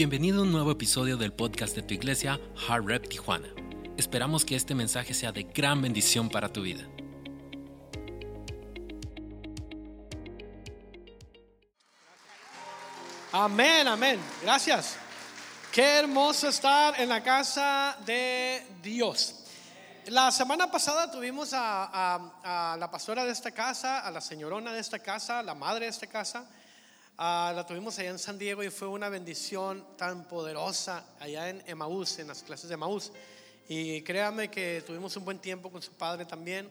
Bienvenido a un nuevo episodio del podcast de tu iglesia, Hard Rep Tijuana. Esperamos que este mensaje sea de gran bendición para tu vida. Amén, amén. Gracias. Qué hermoso estar en la casa de Dios. La semana pasada tuvimos a, a- a la pastora de esta casa, a la señorona de esta casa, la madre de esta casa. Ah, la tuvimos allá en San Diego y fue una bendición tan poderosa allá en Emaús, en las clases de Emaús. Y créame que tuvimos un buen tiempo con su padre también.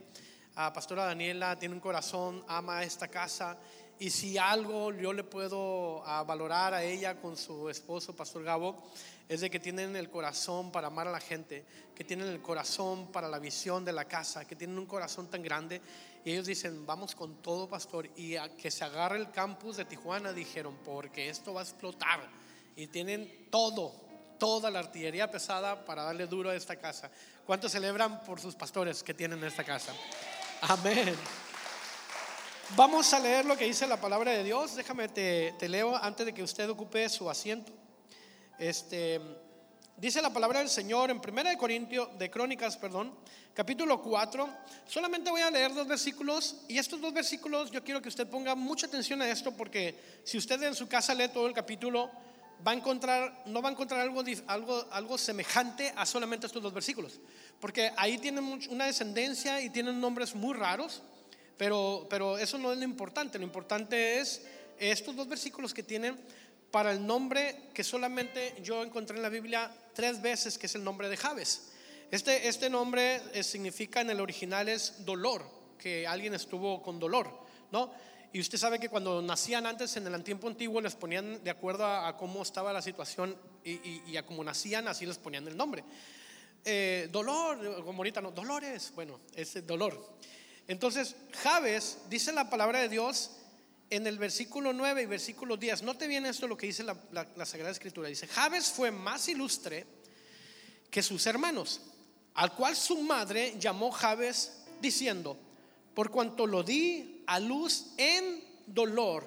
Ah, Pastora Daniela tiene un corazón, ama esta casa. Y si algo yo le puedo ah, valorar a ella con su esposo, Pastor Gabo, es de que tienen el corazón para amar a la gente, que tienen el corazón para la visión de la casa, que tienen un corazón tan grande. Ellos dicen, vamos con todo, pastor, y que se agarre el campus de Tijuana, dijeron, porque esto va a explotar. Y tienen todo, toda la artillería pesada para darle duro a esta casa. ¿Cuántos celebran por sus pastores que tienen esta casa? Amén. Vamos a leer lo que dice la palabra de Dios. Déjame te leo antes de que usted ocupe su asiento. Este, dice la palabra del Señor en 1 de Corintios, de Crónicas, perdón, capítulo 4. Solamente voy a leer dos versículos y estos dos versículos yo quiero que usted ponga mucha atención a esto porque si usted en su casa lee todo el capítulo va a encontrar no va a encontrar algo algo algo semejante a solamente estos dos versículos, porque ahí tienen una descendencia y tienen nombres muy raros. Pero, pero eso no es lo importante, lo importante es estos dos versículos que tienen para el nombre que solamente yo encontré en la Biblia tres veces, que es el nombre de Jabes. Este, este nombre eh, significa en el original es dolor, que alguien estuvo con dolor, ¿no? Y usted sabe que cuando nacían antes en el tiempo antiguo les ponían de acuerdo a, cómo estaba la situación y, y- y a cómo nacían, así les ponían el nombre. Eh, dolor, como ahorita no, dolores, bueno, es dolor. Entonces, Jabes, dice la palabra de Dios en el versículo 9 y versículo 10. Note bien esto lo que dice la Sagrada Escritura. Dice, Jabes fue más ilustre que sus hermanos, al cual su madre llamó Jabes diciendo, por cuanto lo di a luz en dolor,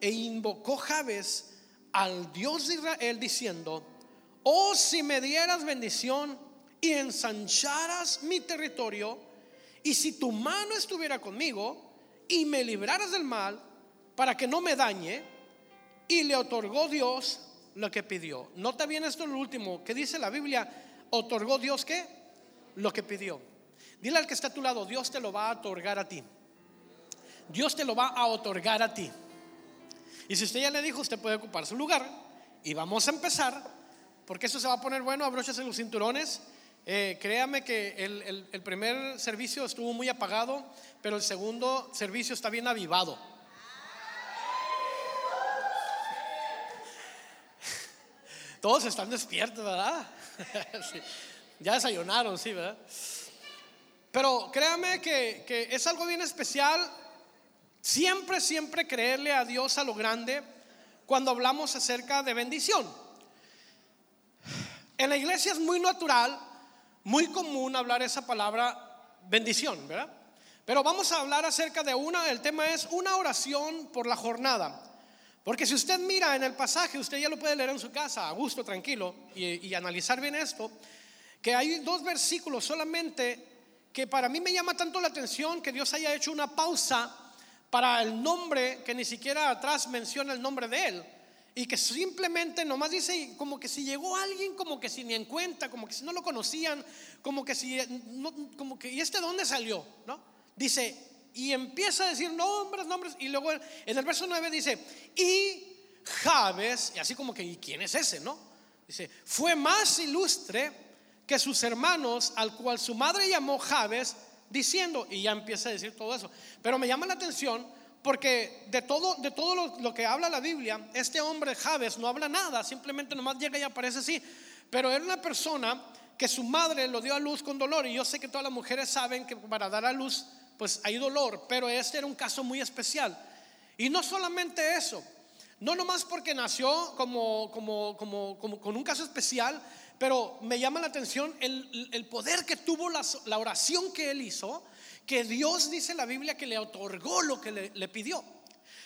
e invocó Jabes al Dios de Israel diciendo, oh si me dieras bendición y ensancharas mi territorio, y si tu mano estuviera conmigo y me libraras del mal para que no me dañe, y le otorgó Dios lo que pidió. Nota bien esto lo último, que dice la Biblia, otorgó Dios qué? Lo que pidió. Dile al que está a tu lado, Dios te lo va a otorgar a ti. Dios te lo va a otorgar a ti. Y si usted ya le dijo, usted puede ocupar su lugar. Y vamos a empezar, porque eso se va a poner bueno, abróchese los cinturones. Eh, créame que el primer servicio estuvo muy apagado, pero el segundo servicio está bien avivado. Todos están despiertos, ¿verdad? Ya desayunaron, sí, ¿verdad? Pero créame que, que es algo bien especial siempre, siempre creerle a Dios a lo grande cuando hablamos acerca de bendición. En la iglesia es muy natural, muy común hablar esa palabra bendición, ¿verdad? Pero vamos a hablar acerca de una, el tema es una oración por la jornada. Porque si usted mira en el pasaje, usted ya lo puede leer en su casa, a gusto, tranquilo, y, analizar bien esto, que hay dos versículos solamente que para mí me llama tanto la atención que Dios haya hecho una pausa para el nombre que ni siquiera atrás menciona el nombre de él. Y que simplemente nomás dice como que si llegó alguien, como que si ni en cuenta, como que si no lo conocían, como que si, no, como que, ¿y este dónde salió? ¿No? Dice, y empieza a decir nombres, nombres, y luego en el verso 9 dice, y Jabes, y así como que, ¿y quién es ese? ¿No? Dice, fue más ilustre que sus hermanos, al cual su madre llamó Jabes, diciendo, y ya empieza a decir todo eso. Pero me llama la atención porque de todo, de todo lo, que habla la Biblia, este hombre Jabes no habla nada, simplemente nomás llega y aparece así. Pero era una persona que su madre lo dio a luz con dolor, y yo sé que todas las mujeres saben que para dar a luz, pues hay dolor, pero este era un caso muy especial. Y no solamente eso, no nomás porque nació como, como, como, como con un caso especial, pero me llama la atención el, el poder que tuvo la, la oración que él hizo, que Dios dice en la Biblia que le otorgó lo que le, pidió.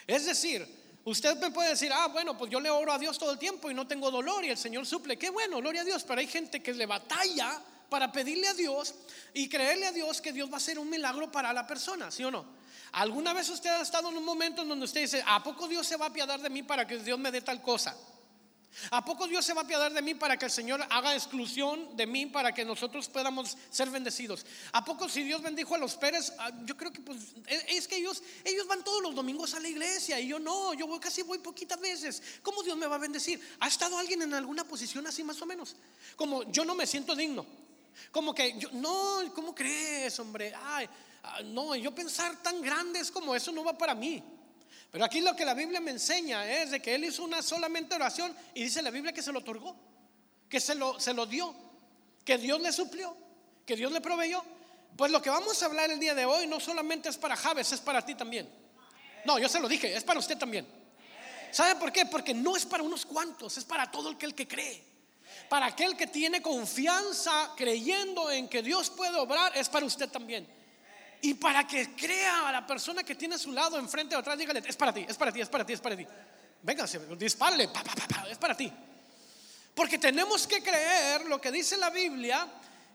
Es decir, Usted me puede decir, ah, bueno, pues yo le oro a Dios todo el tiempo y no tengo dolor y el Señor suple. Qué bueno, gloria a Dios. Pero hay gente que le batalla para pedirle a Dios y creerle a Dios que Dios va a hacer un milagro para la persona, ¿sí o no? ¿Alguna vez usted ha estado en un momento en donde usted dice, ¿a poco Dios se va a apiadar de mí para que Dios me dé tal cosa? ¿A poco Dios se va a apiadar de mí para que el Señor haga exclusión de mí para que nosotros podamos ser bendecidos? ¿A poco si Dios bendijo a los Pérez? Ah, yo creo que pues es que ellos ellos van todos los domingos a la iglesia y yo no, yo voy, casi voy poquitas veces. ¿Cómo Dios me va a bendecir? ¿Ha estado alguien en alguna posición así más o menos? Como yo no me siento digno. Como que yo no, ¿cómo crees, hombre? Ay, ah, no, yo pensar tan grande es como eso no va para mí. Pero aquí lo que la Biblia me enseña es de que él hizo una solamente oración y dice la Biblia que se lo otorgó, que se lo, se lo dio, que Dios le suplió, que Dios le proveyó. Pues lo que vamos a hablar el día de hoy no solamente es para Javes, es para ti también. No, yo se lo dije, es para usted también. ¿Sabe por qué? Porque no es para unos cuantos, es para todo aquel que cree. Para aquel que tiene confianza creyendo en que Dios puede obrar, es para usted también. Y para que crea a la persona que tiene a su lado, enfrente o atrás, dígale, es para ti, es para ti, es para ti, es para ti. Venga, dispárale, es para ti. Porque tenemos que creer lo que dice la Biblia,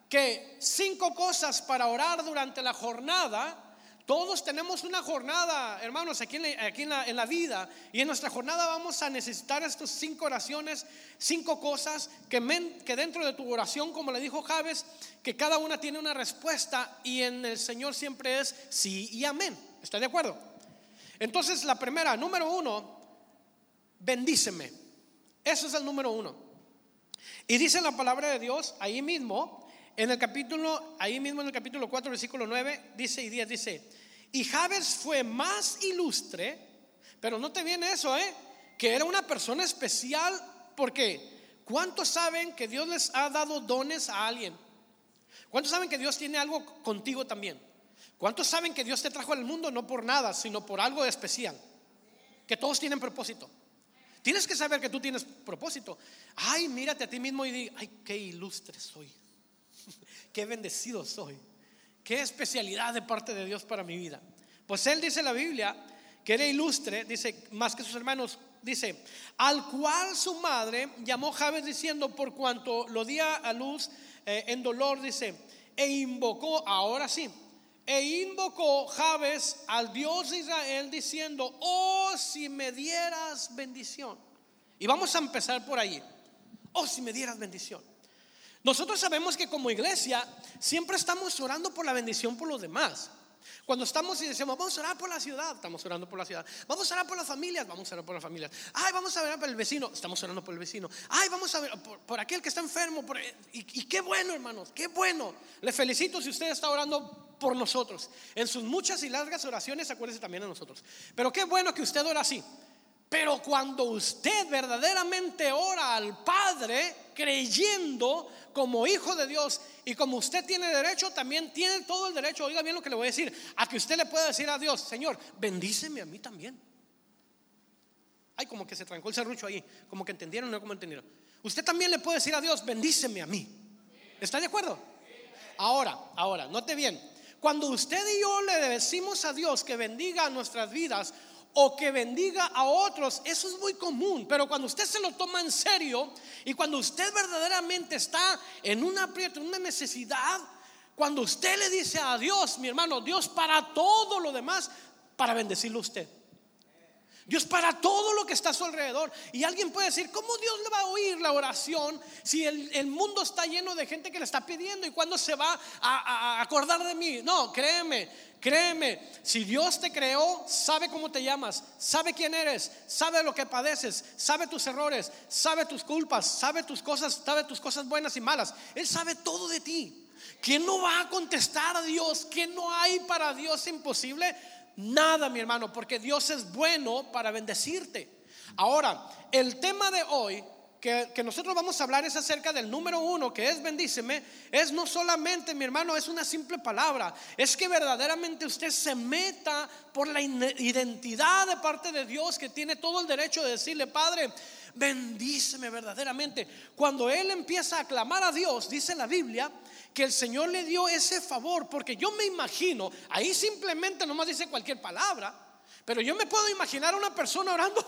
que cinco cosas para orar durante la jornada todos tenemos una jornada, hermanos, aquí, en la, vida. Y en nuestra jornada vamos a necesitar estas cinco oraciones, cinco cosas que, que dentro de tu oración, como le dijo Javes, que cada una tiene una respuesta y en el Señor siempre es sí y amén. ¿Está de acuerdo? Entonces, la primera, número uno, bendíceme. Eso es el número uno. Y dice la palabra de Dios ahí mismo, en el capítulo, ahí mismo en el capítulo 4, versículo 9, dice y 10, dice, y Jabes fue más ilustre, pero no te viene eso, ¿eh? Que era una persona especial porque ¿cuántos saben que Dios les ha dado dones a alguien? ¿Cuántos saben que Dios tiene algo contigo también? ¿Cuántos saben que Dios te trajo al mundo no por nada, sino por algo especial? Que todos tienen propósito. Tienes que saber que tú tienes propósito. Ay, mírate a ti mismo y di, ay, qué ilustre soy. qué bendecido soy. Qué especialidad de parte de Dios para mi vida. Pues él dice la Biblia que era ilustre, dice, más que sus hermanos, dice, al cual su madre llamó Jabes diciendo, por cuanto lo di a luz eh, en dolor, dice, e invocó, ahora sí, e invocó Jabes al Dios de Israel diciendo, oh, si me dieras bendición. Y vamos a empezar por ahí. Oh, si me dieras bendición. Nosotros sabemos que como iglesia siempre estamos orando por la bendición por los demás. Cuando estamos y decimos, vamos a orar por la ciudad, estamos orando por la ciudad. Vamos a orar por las familias, vamos a orar por las familias. Ay, vamos a orar por el vecino, estamos orando por el vecino. Ay, vamos a ver por, aquel que está enfermo. y, qué bueno, hermanos, qué bueno. Le felicito si usted está orando por nosotros. En sus muchas y largas oraciones, acuérdese también de nosotros. Pero qué bueno que usted ora así. Pero cuando usted verdaderamente ora al Padre, creyendo como hijo de Dios y como usted tiene derecho, también tiene todo el derecho, oiga bien lo que le voy a decir, a que usted le pueda decir a Dios, Señor, bendíceme a mí también. Ay, como que se trancó el serrucho ahí, como que entendieron, no como entendieron. Usted también le puede decir a Dios, bendíceme a mí. ¿Está de acuerdo? Ahora, ahora, note bien. Cuando usted y yo le decimos a Dios que bendiga nuestras vidas, o que bendiga a otros, eso es muy común, pero cuando usted se lo toma en serio y cuando usted verdaderamente está en un aprieto, en una necesidad, cuando usted le dice a Dios, mi hermano, Dios para todo lo demás, para bendecirlo a usted. Dios para todo lo que está a su alrededor. Y alguien puede decir, ¿cómo Dios le va a oír la oración si el, mundo está lleno de gente que le está pidiendo y cuándo se va a, acordar de mí? No, créeme, créeme, si Dios te creó, sabe cómo te llamas, sabe quién eres, sabe lo que padeces, sabe tus errores, sabe tus culpas, sabe tus cosas, sabe tus cosas buenas y malas. Él sabe todo de ti. ¿Quién no va a contestar a Dios? ¿Quién no hay para Dios imposible? Nada, mi hermano, porque Dios es bueno para bendecirte. Ahora, el tema de hoy que, nosotros vamos a hablar es acerca del número uno, que es bendíceme, es no solamente, mi hermano, es una simple palabra, es que verdaderamente usted se meta por la identidad de parte de Dios que tiene todo el derecho de decirle, Padre, bendíceme verdaderamente. Cuando Él empieza a clamar a Dios, dice la Biblia, que el Señor le dio ese favor, porque yo me imagino, ahí simplemente nomás dice cualquier palabra, Pero yo me puedo imaginar a una persona orando.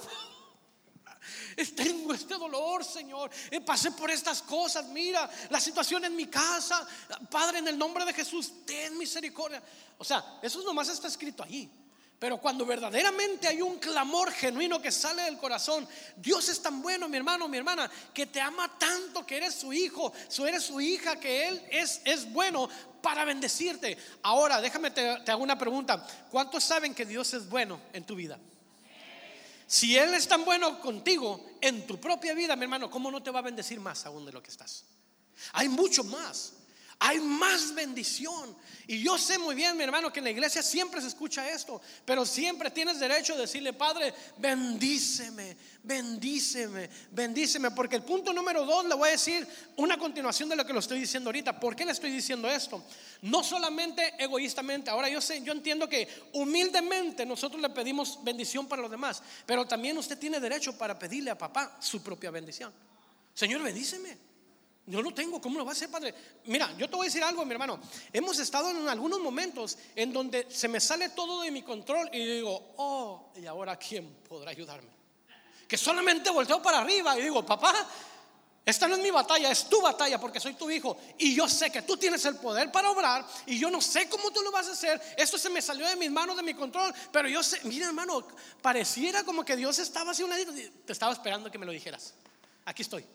Tengo este dolor, Señor. Eh, pasé por estas cosas. Mira la situación en mi casa. Padre, en el nombre de Jesús, ten misericordia. O sea, eso nomás está escrito allí. Pero cuando verdaderamente hay un clamor genuino que sale del corazón, Dios es tan bueno, mi hermano, mi hermana, que te ama tanto, que eres su hijo, que eres su hija, que Él es, es bueno para bendecirte. Ahora, déjame te, te hago una pregunta. ¿Cuántos saben que Dios es bueno en tu vida? Si Él es tan bueno contigo en tu propia vida, mi hermano, ¿cómo no te va a bendecir más aún de lo que estás? Hay mucho más hay más bendición. Y yo sé muy bien, mi hermano, que en la iglesia siempre se escucha esto, pero siempre tienes derecho a decirle, Padre, bendíceme, bendíceme, bendíceme, porque el punto número dos le voy a decir una continuación de lo que lo estoy diciendo ahorita. ¿Por qué le estoy diciendo esto? No solamente egoístamente, ahora yo sé, yo entiendo que humildemente nosotros le pedimos bendición para los demás, pero también usted tiene derecho para pedirle a papá su propia bendición. Señor, bendíceme. No tengo, ¿cómo lo va a hacer, padre? Mira, yo te voy a decir algo, mi hermano. Hemos estado en algunos momentos en donde se me sale todo de mi control y digo, oh, ¿y ahora quién podrá ayudarme? Que solamente volteo para arriba y digo, papá, esta no es mi batalla, es tu batalla porque soy tu hijo. Y yo sé que tú tienes el poder para obrar y yo no sé cómo tú lo vas a hacer. Esto se me salió de mis manos, de mi control. Pero yo sé, mira hermano, pareciera como que Dios estaba así un ladito. Te estaba esperando que me lo dijeras. Aquí estoy.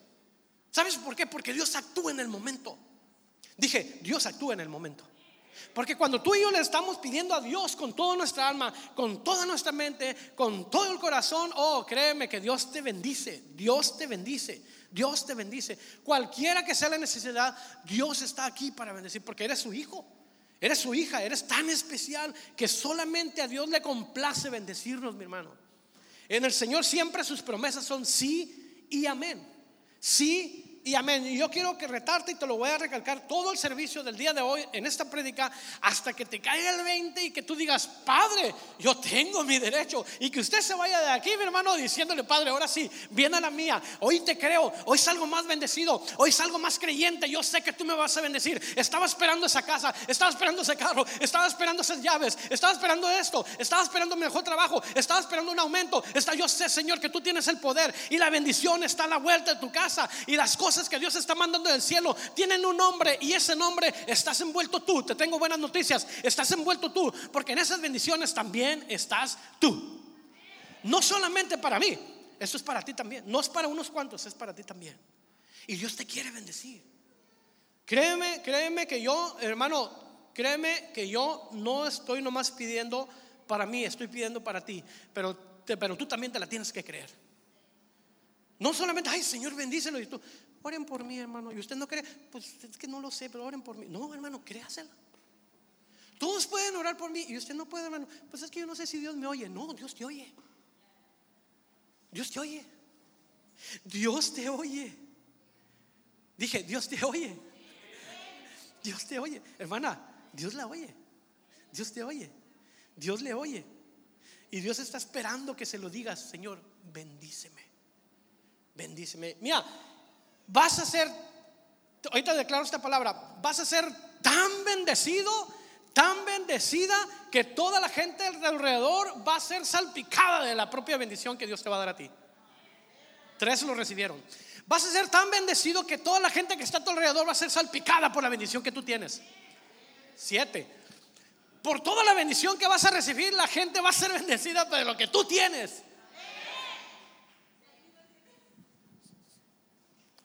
¿Sabes por qué? Porque Dios actúa en el momento. Dije, Dios actúa en el momento. Porque cuando tú y yo le estamos pidiendo a Dios con toda nuestra alma, con toda nuestra mente, con todo el corazón, oh, créeme que Dios te bendice, Dios te bendice, Dios te bendice. Cualquiera que sea la necesidad, Dios está aquí para bendecir, porque eres su hijo, eres su hija, eres tan especial que solamente a Dios le complace bendecirnos, mi hermano. En el Señor siempre sus promesas son sí y amén. Sí y amén. Y yo quiero que retarte y te lo voy a recalcar todo el servicio del día de hoy en esta prédica hasta que te caiga el 20 y que tú digas, Padre, yo tengo mi derecho. Y que usted se vaya de aquí, mi hermano, diciéndole, Padre, ahora sí, viene a la mía. Hoy te creo, hoy salgo más bendecido, hoy salgo más creyente. Yo sé que tú me vas a bendecir. Estaba esperando esa casa, estaba esperando ese carro, estaba esperando esas llaves, estaba esperando esto, estaba esperando mi mejor trabajo, estaba esperando un aumento. Está, yo sé, Señor, que tú tienes el poder y la bendición está a la vuelta de tu casa y las cosas que Dios está mandando del cielo tienen un nombre y ese nombre estás envuelto tú. Te tengo buenas noticias, estás envuelto tú, porque en esas bendiciones también estás tú. No solamente para mí, eso es para ti también. No es para unos cuantos, es para ti también. Y Dios te quiere bendecir. Créeme, créeme que yo, hermano, créeme que yo no estoy nomás pidiendo para mí, estoy pidiendo para ti, pero, pero tú también te la tienes que creer. No solamente, ay Señor, bendícelo. Y tú, oren por mí, hermano. Y usted no cree, pues es que no lo sé, pero oren por mí. No, hermano, créasela. Todos pueden orar por mí y usted no puede, hermano. Pues es que yo no sé si Dios me oye. No, Dios te oye. Dios te oye. Dios te oye. Dije, Dios te oye. Dios te oye. Hermana, Dios la oye. Dios te oye. Dios le oye. Y Dios está esperando que se lo digas, Señor, bendíceme. Bendíceme. Mira, vas a ser, ahorita declaro esta palabra, vas a ser tan bendecido, tan bendecida, que toda la gente alrededor va a ser salpicada de la propia bendición que Dios te va a dar a ti. Tres lo recibieron. Vas a ser tan bendecido que toda la gente que está a tu alrededor va a ser salpicada por la bendición que tú tienes. Siete. Por toda la bendición que vas a recibir, la gente va a ser bendecida de lo que tú tienes.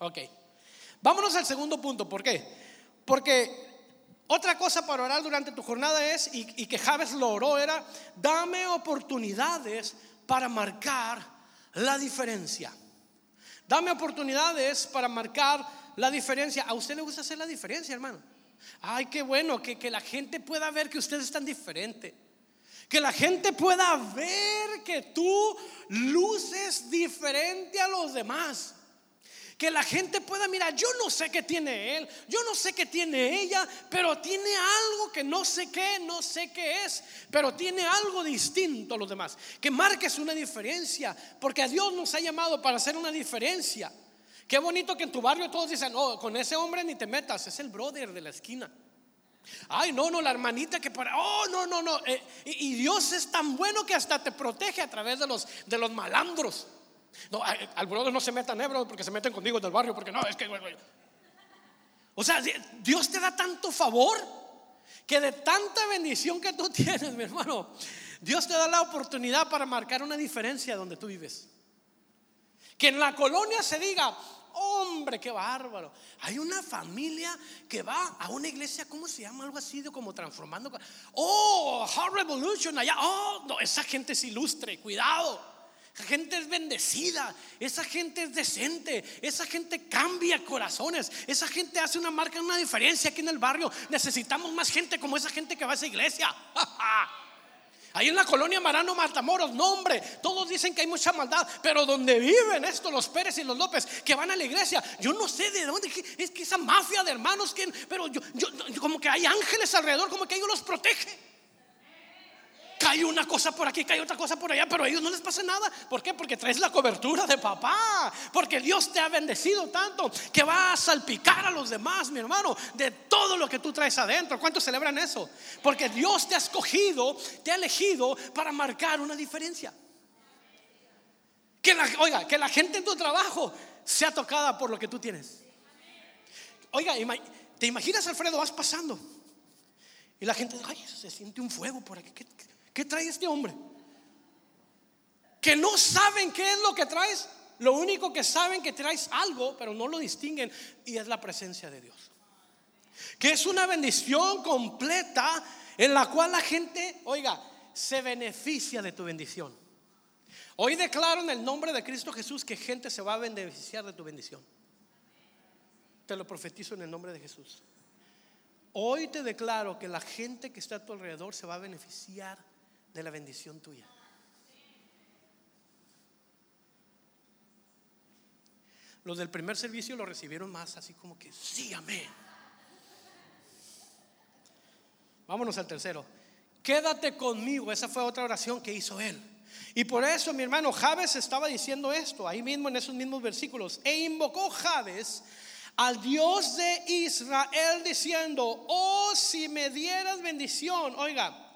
Ok. Vámonos al segundo punto. ¿Por qué? Porque otra cosa para orar durante tu jornada es, y, que Javes lo oró, era, dame oportunidades para marcar la diferencia. Dame oportunidades para marcar la diferencia. ¿A usted le gusta hacer la diferencia, hermano? Ay, qué bueno, que, que la gente pueda ver que usted es tan diferente. Que la gente pueda ver que tú luces diferente a los demás que la gente pueda mirar, yo no sé qué tiene él, yo no sé qué tiene ella, pero tiene algo que no sé qué, no sé qué es, pero tiene algo distinto a los demás. Que marques una diferencia, porque a Dios nos ha llamado para hacer una diferencia. Qué bonito que en tu barrio todos dicen, oh, con ese hombre ni te metas, es el brother de la esquina. Ay, no, no, la hermanita que para. Oh, no, no, no. Eh, y, Dios es tan bueno que hasta te protege a través de los, de los malandros. No, algunos no se metan, eh, porque se meten conmigo del barrio, porque no, es que. O sea, Dios te da tanto favor que de tanta bendición que tú tienes, mi hermano, Dios te da la oportunidad para marcar una diferencia donde tú vives. Que en la colonia se diga, hombre, qué bárbaro. Hay una familia que va a una iglesia, ¿cómo se llama? Algo así como transformando. Oh, Heart Revolution allá. Oh, no, esa gente es ilustre, cuidado. Esa gente es bendecida, esa gente es decente, esa gente cambia corazones, esa gente hace una marca, una diferencia aquí en el barrio. Necesitamos más gente como esa gente que va a esa iglesia. Ahí en la colonia Marano Matamoros, no hombre, todos dicen que hay mucha maldad, pero donde viven estos, los Pérez y los López, que van a la iglesia, yo no sé de dónde, es que esa mafia de hermanos, pero yo, como que hay ángeles alrededor, como que ellos los protege. Cae una cosa por aquí, cae otra cosa por allá, pero a ellos no les pasa nada. ¿Por qué? Porque traes la cobertura de papá. Porque Dios te ha bendecido tanto que va a salpicar a los demás, mi hermano, de todo lo que tú traes adentro. ¿Cuántos celebran eso? Porque Dios te ha escogido, te ha elegido para marcar una diferencia. Que la, oiga, que la gente en tu trabajo sea tocada por lo que tú tienes. Oiga, te imaginas, Alfredo, vas pasando y la gente, ay, se siente un fuego por aquí. ¿Qué, ¿Qué trae este hombre? Que no saben qué es lo que traes. Lo único que saben que traes algo, pero no lo distinguen, y es la presencia de Dios. Que es una bendición completa en la cual la gente, oiga, se beneficia de tu bendición. Hoy declaro en el nombre de Cristo Jesús que gente se va a beneficiar de tu bendición. Te lo profetizo en el nombre de Jesús. Hoy te declaro que la gente que está a tu alrededor se va a beneficiar de la bendición tuya. Los del primer servicio lo recibieron más así como que, sí, amén. Vámonos al tercero. Quédate conmigo. Esa fue otra oración que hizo él. Y por eso mi hermano Javes estaba diciendo esto, ahí mismo en esos mismos versículos. E invocó Javes al Dios de Israel diciendo, oh, si me dieras bendición, oiga,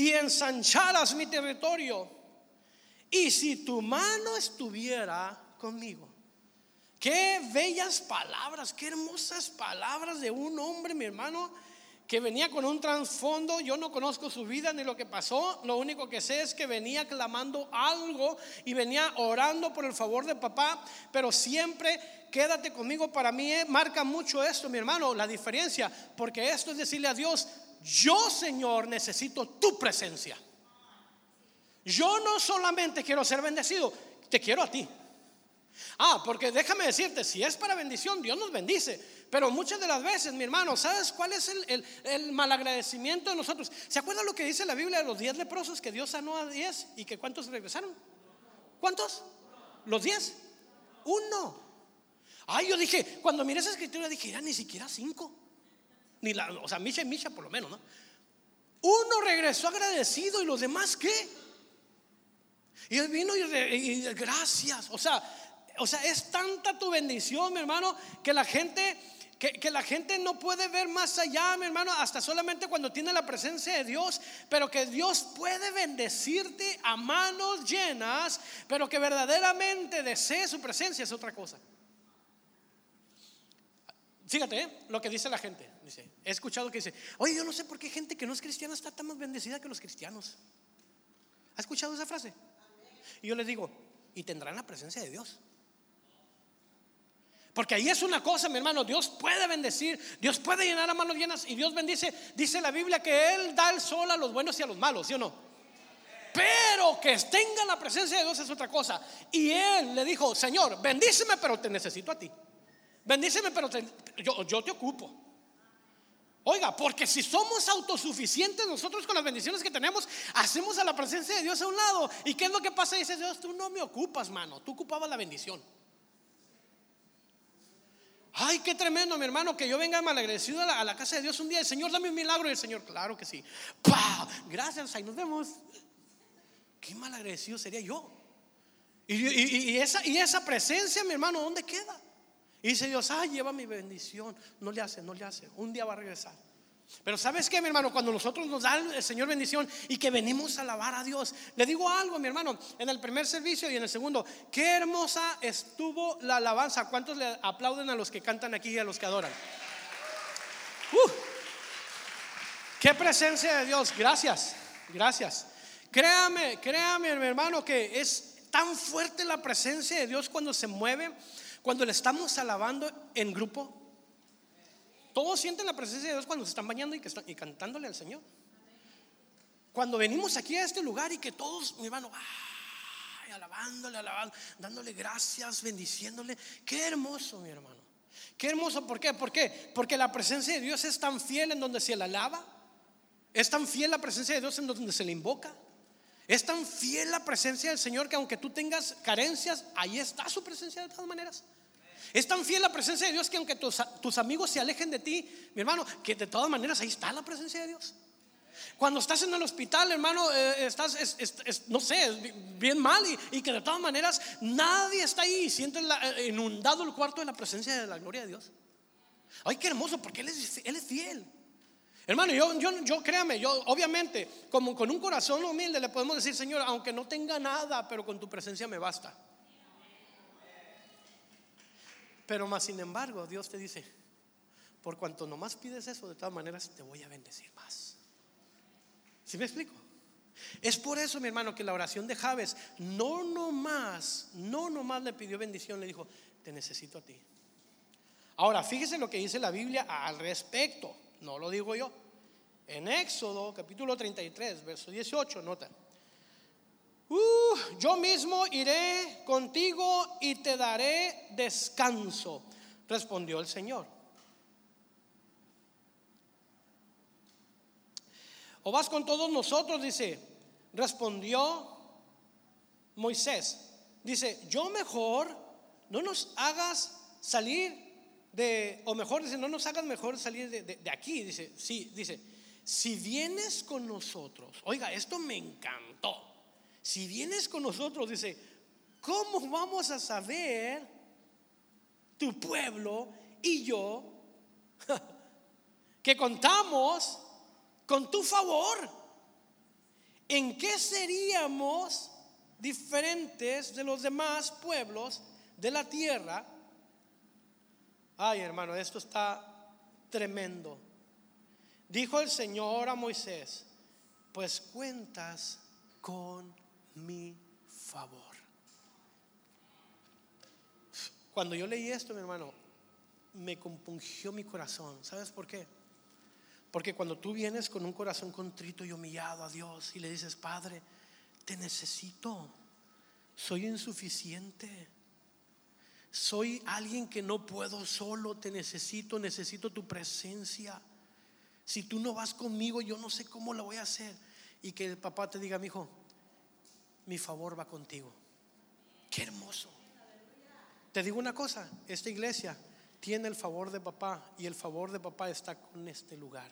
y ensancharas mi territorio. Y si tu mano estuviera conmigo. Qué bellas palabras, qué hermosas palabras de un hombre, mi hermano, que venía con un trasfondo. Yo no conozco su vida ni lo que pasó. Lo único que sé es que venía clamando algo y venía orando por el favor de papá. Pero siempre quédate conmigo. Para mí eh, marca mucho esto, mi hermano, la diferencia. Porque esto es decirle a Dios, yo Señor necesito tu presencia. Yo no solamente quiero ser bendecido, te quiero a ti. Ah, porque déjame decirte, si es para bendición, Dios nos bendice. Pero muchas de las veces, mi hermano, ¿sabes cuál es el, el, malagradecimiento de nosotros? ¿Se acuerdan lo que dice la Biblia de los diez leprosos que Dios sanó a diez y que cuántos regresaron? ¿Cuántos? ¿Los diez? Uno. Ay, yo dije, cuando miré esa escritura dije, ya ni siquiera cinco. Ni la, o sea, Misha y Misha por lo menos, ¿no? Uno regresó agradecido y los demás qué? Y él vino y, gracias. O sea, o sea, es tanta tu bendición, mi hermano, que la gente que, que, la gente no puede ver más allá, mi hermano, hasta solamente cuando tiene la presencia de Dios, pero que Dios puede bendecirte a manos llenas, pero que verdaderamente desee su presencia es otra cosa. Fíjate ¿eh? lo que dice la gente. Dice, he escuchado que dice, oye, yo no sé por qué gente que no es cristiana está tan más bendecida que los cristianos. ¿Ha escuchado esa frase? Y yo les digo, y tendrán la presencia de Dios. Porque ahí es una cosa, mi hermano, Dios puede bendecir, Dios puede llenar a manos llenas y Dios bendice, dice la Biblia que Él da el sol a los buenos y a los malos, ¿sí o no? Pero que tenga la presencia de Dios es otra cosa. Y Él le dijo, Señor, bendíceme, pero te necesito a ti. Bendíceme, pero yo, yo te ocupo. Oiga, porque si somos autosuficientes nosotros con las bendiciones que tenemos, hacemos a la presencia de Dios a un lado. ¿Y qué es lo que pasa? Dice Dios, tú no me ocupas, mano, tú ocupabas la bendición. Ay, qué tremendo, mi hermano, que yo venga malagradecido a la, a la casa de Dios un día. El Señor, dame un milagro. Y el Señor, claro que sí. ¡Pah! Gracias, ahí nos vemos. Qué malagradecido sería yo. y, esa, y esa presencia, mi hermano, ¿dónde queda? Y dice Dios, ay, lleva mi bendición. No le hace, no le hace. Un día va a regresar. Pero sabes qué, mi hermano, cuando nosotros nos da el Señor bendición y que venimos a alabar a Dios, le digo algo, mi hermano, en el primer servicio y en el segundo, qué hermosa estuvo la alabanza. ¿Cuántos le aplauden a los que cantan aquí y a los que adoran? Uh, qué presencia de Dios, gracias, gracias. Créame, créame, mi hermano, que es tan fuerte la presencia de Dios cuando se mueve, cuando le estamos alabando en grupo. Todos sienten la presencia de Dios cuando se están bañando y, que están, y cantándole al Señor. Cuando venimos aquí a este lugar y que todos, mi hermano, alabándole, alabando, dándole gracias, bendiciéndole. Qué hermoso, mi hermano. Qué hermoso, ¿por qué? ¿Por qué? Porque la presencia de Dios es tan fiel en donde se le alaba. Es tan fiel la presencia de Dios en donde se le invoca. Es tan fiel la presencia del Señor que aunque tú tengas carencias, ahí está su presencia de todas maneras. Es tan fiel la presencia de Dios que aunque tus, amigos se alejen de ti, mi hermano, que de todas maneras ahí está la presencia de Dios. Cuando estás en el hospital, hermano, eh, estás, no sé, bien mal y, que de todas maneras nadie está ahí y sientes eh, inundado el cuarto de la presencia de la gloria de Dios. Ay, qué hermoso, porque Él es, él es fiel. Hermano, yo, yo, yo créame, yo obviamente, como con un corazón humilde le podemos decir, Señor, aunque no tenga nada, pero con tu presencia me basta. Pero más sin embargo, Dios te dice, por cuanto nomás pides eso, de todas maneras te voy a bendecir más. ¿Sí me explico? Es por eso, mi hermano, que la oración de Javes no nomás, no nomás le pidió bendición, le dijo, te necesito a ti. Ahora, fíjese lo que dice la Biblia al respecto, no lo digo yo. En Éxodo, capítulo 33, verso 18, nota. Uh, yo mismo iré contigo y te daré descanso, respondió el Señor. O vas con todos nosotros, dice, respondió Moisés. Dice, yo mejor no nos hagas salir de, o mejor dice, no nos hagas mejor salir de, de aquí. Dice, sí, dice, si vienes con nosotros, oiga, esto me encantó. Si vienes con nosotros, dice, ¿cómo vamos a saber tu pueblo y yo que contamos con tu favor? ¿En qué seríamos diferentes de los demás pueblos de la tierra? Ay, hermano, esto está tremendo. Dijo el Señor a Moisés, pues cuentas con mi favor. Cuando yo leí esto, mi hermano, me compungió mi corazón. ¿Sabes por qué? Porque cuando tú vienes con un corazón contrito y humillado a Dios y le dices, Padre, te necesito, soy insuficiente, soy alguien que no puedo solo, te necesito, necesito tu presencia. Si tú no vas conmigo, yo no sé cómo lo voy a hacer. Y que el papá te diga, mi hijo, mi favor va contigo. Qué hermoso. Te digo una cosa, esta iglesia tiene el favor de papá y el favor de papá está con este lugar.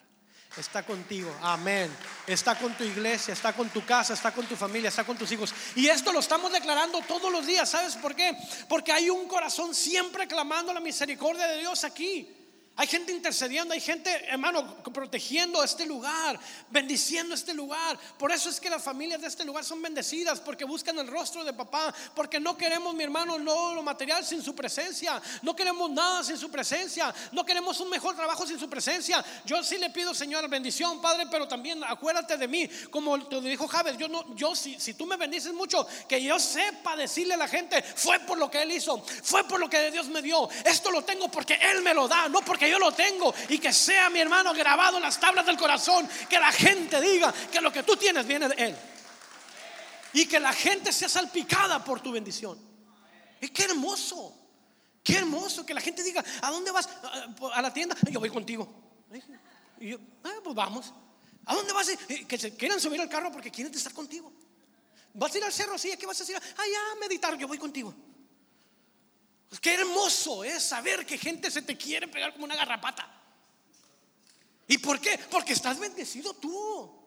Está contigo, amén. Está con tu iglesia, está con tu casa, está con tu familia, está con tus hijos. Y esto lo estamos declarando todos los días. ¿Sabes por qué? Porque hay un corazón siempre clamando la misericordia de Dios aquí. Hay gente intercediendo, hay gente, hermano, protegiendo este lugar, bendiciendo este lugar. Por eso es que las familias de este lugar son bendecidas, porque buscan el rostro de papá, porque no queremos, mi hermano, no lo material sin su presencia, no queremos nada sin su presencia, no queremos un mejor trabajo sin su presencia. Yo sí le pido, Señor, bendición, Padre, pero también acuérdate de mí, como te dijo Javes, yo no, yo si, si tú me bendices mucho, que yo sepa decirle a la gente, fue por lo que Él hizo, fue por lo que Dios me dio. Esto lo tengo porque Él me lo da, no porque yo lo tengo y que sea mi hermano grabado en las tablas del corazón, que la gente diga que lo que tú tienes viene de Él. Y que la gente sea salpicada por tu bendición. Y qué hermoso, qué hermoso que la gente diga, ¿a dónde vas? A la tienda, yo voy contigo. Ah, pues vamos. ¿A dónde vas? Que se quieran subir al carro porque quieren estar contigo. ¿Vas a ir al cerro? Sí, ¿qué vas a hacer? Allá a meditar, yo voy contigo. Pues qué hermoso es saber que gente se te quiere pegar como una garrapata. ¿Y por qué? Porque estás bendecido tú.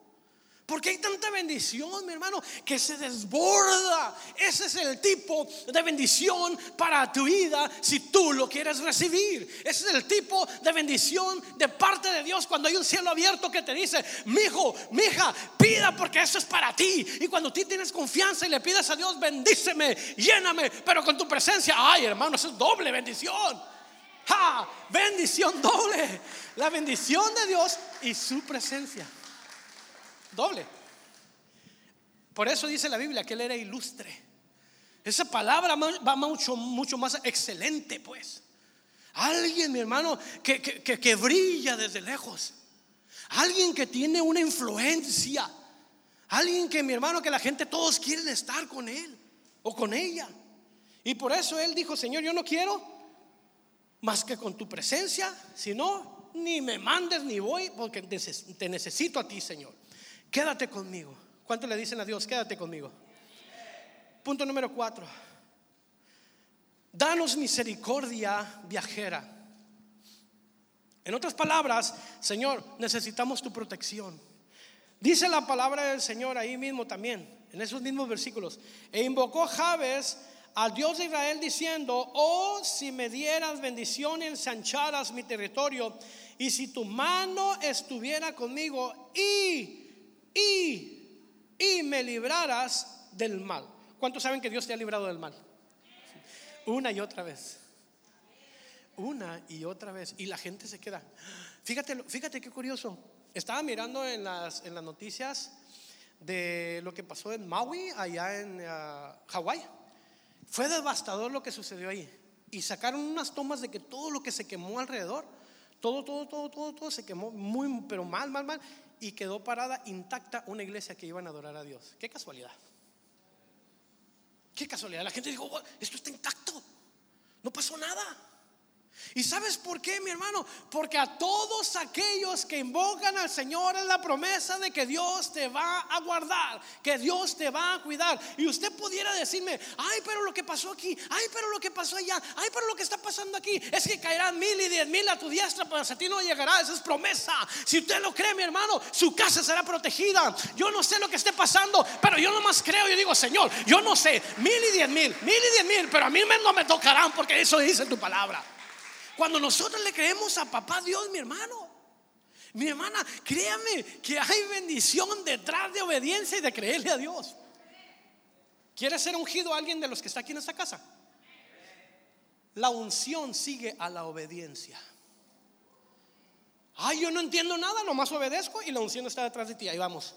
Porque hay tanta bendición, mi hermano, que se desborda. Ese es el tipo de bendición para tu vida si tú lo quieres recibir. Ese es el tipo de bendición de parte de Dios cuando hay un cielo abierto que te dice, mi hijo, mi hija, pida porque eso es para ti. Y cuando tú tienes confianza y le pides a Dios, bendíceme, lléname, pero con tu presencia, ay hermano, eso es doble bendición. ¡Ja! Bendición doble. La bendición de Dios y su presencia. Doble. Por eso dice la Biblia que él era ilustre. Esa palabra va mucho, mucho más excelente, pues. Alguien, mi hermano, que, que, brilla desde lejos. Alguien que tiene una influencia. Alguien que, mi hermano, que la gente todos quieren estar con él o con ella. Y por eso él dijo, Señor, yo no quiero más que con tu presencia. Si no, ni me mandes ni voy porque te necesito a ti, Señor quédate conmigo. ¿Cuánto le dicen a Dios? Quédate conmigo. Punto número cuatro. Danos misericordia viajera. En otras palabras, Señor, necesitamos tu protección. Dice la palabra del Señor ahí mismo también, en esos mismos versículos. E invocó Jabes al Dios de Israel diciendo, oh, si me dieras bendición y ensancharas mi territorio, y si tu mano estuviera conmigo y y, y me librarás del mal. ¿Cuántos saben que Dios te ha librado del mal? Una y otra vez. Una y otra vez. Y la gente se queda. Fíjate, fíjate qué curioso. Estaba mirando en las, en las noticias de lo que pasó en Maui, allá en uh, Hawái. Fue devastador lo que sucedió ahí. Y sacaron unas tomas de que todo lo que se quemó alrededor, todo, todo, todo, todo, todo se quemó muy, pero mal, mal, mal y quedó parada intacta una iglesia que iban a adorar a Dios. Qué casualidad. Qué casualidad. La gente dijo, esto está intacto. No pasó nada. ¿Y sabes por qué, mi hermano? Porque a todos aquellos que invocan al Señor es la promesa de que Dios te va a guardar, que Dios te va a cuidar. Y usted pudiera decirme, ay, pero lo que pasó aquí, ay, pero lo que pasó allá, ay, pero lo que está pasando aquí, es que caerán mil y diez mil a tu diestra, pero a ti no llegará. Esa es promesa. Si usted lo cree, mi hermano, su casa será protegida. Yo no sé lo que esté pasando, pero yo nomás creo y digo, Señor, yo no sé, mil y diez mil, mil y diez mil, pero a mí no me tocarán porque eso dice tu palabra. Cuando nosotros le creemos a papá Dios, mi hermano, mi hermana, créame que hay bendición detrás de obediencia y de creerle a Dios. ¿Quiere ser ungido alguien de los que está aquí en esta casa? La unción sigue a la obediencia. Ay, yo no entiendo nada, nomás obedezco y la unción está detrás de ti. Ahí vamos.